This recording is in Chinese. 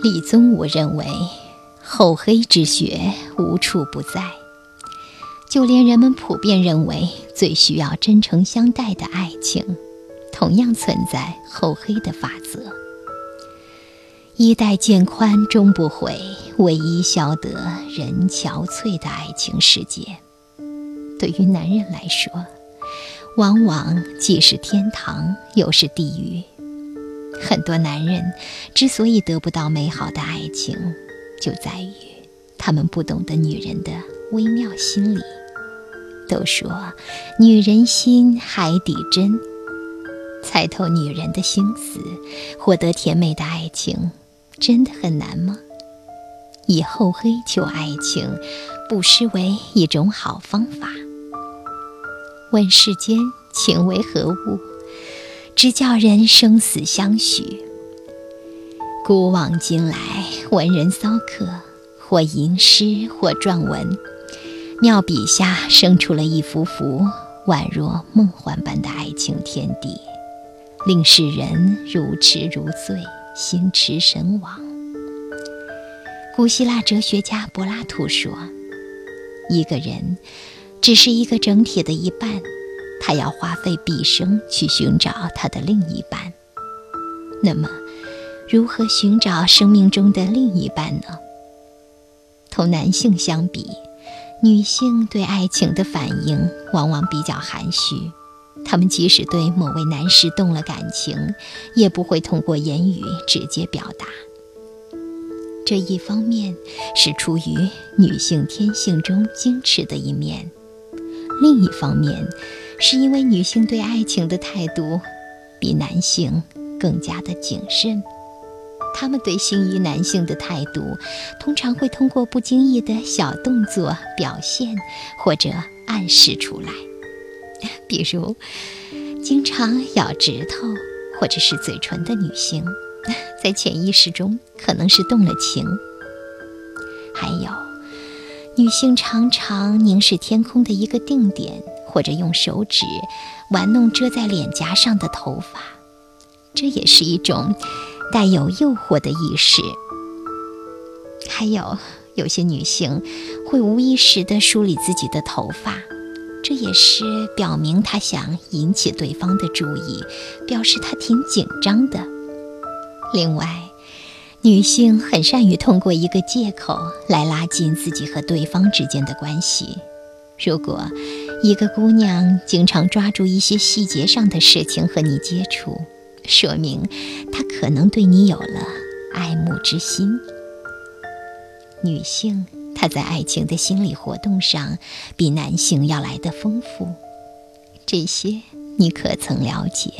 李宗吾认为，厚黑之学无处不在，就连人们普遍认为最需要真诚相待的爱情，同样存在厚黑的法则。衣带渐宽终不悔，为伊消得人憔悴的爱情世界，对于男人来说，往往既是天堂，又是地狱。很多男人之所以得不到美好的爱情，就在于他们不懂得女人的微妙心理。都说女人心海底针，猜透女人的心思，获得甜美的爱情，真的很难吗？以厚黑求爱情，不失为一种好方法。问世间情为何物？只叫人生死相许。古往今来，文人骚客，或吟诗，或撰文，妙笔下生出了一幅幅宛若梦幻般的爱情天地，令世人如痴如醉，心驰神往。古希腊哲学家柏拉图说：“一个人只是一个整体的一半。”他要花费毕生去寻找他的另一半。那么，如何寻找生命中的另一半呢？同男性相比，女性对爱情的反应往往比较含蓄。她们即使对某位男士动了感情，也不会通过言语直接表达。这一方面是出于女性天性中矜持的一面，另一方面。是因为女性对爱情的态度比男性更加的谨慎，她们对心仪男性的态度通常会通过不经意的小动作表现或者暗示出来，比如经常咬指头或者是嘴唇的女性，在潜意识中可能是动了情。还有，女性常常凝视天空的一个定点。或者用手指玩弄遮在脸颊上的头发，这也是一种带有诱惑的意识。还有有些女性会无意识地梳理自己的头发，这也是表明她想引起对方的注意，表示她挺紧张的。另外，女性很善于通过一个借口来拉近自己和对方之间的关系。如果一个姑娘经常抓住一些细节上的事情和你接触，说明她可能对你有了爱慕之心。女性她在爱情的心理活动上比男性要来的丰富，这些你可曾了解？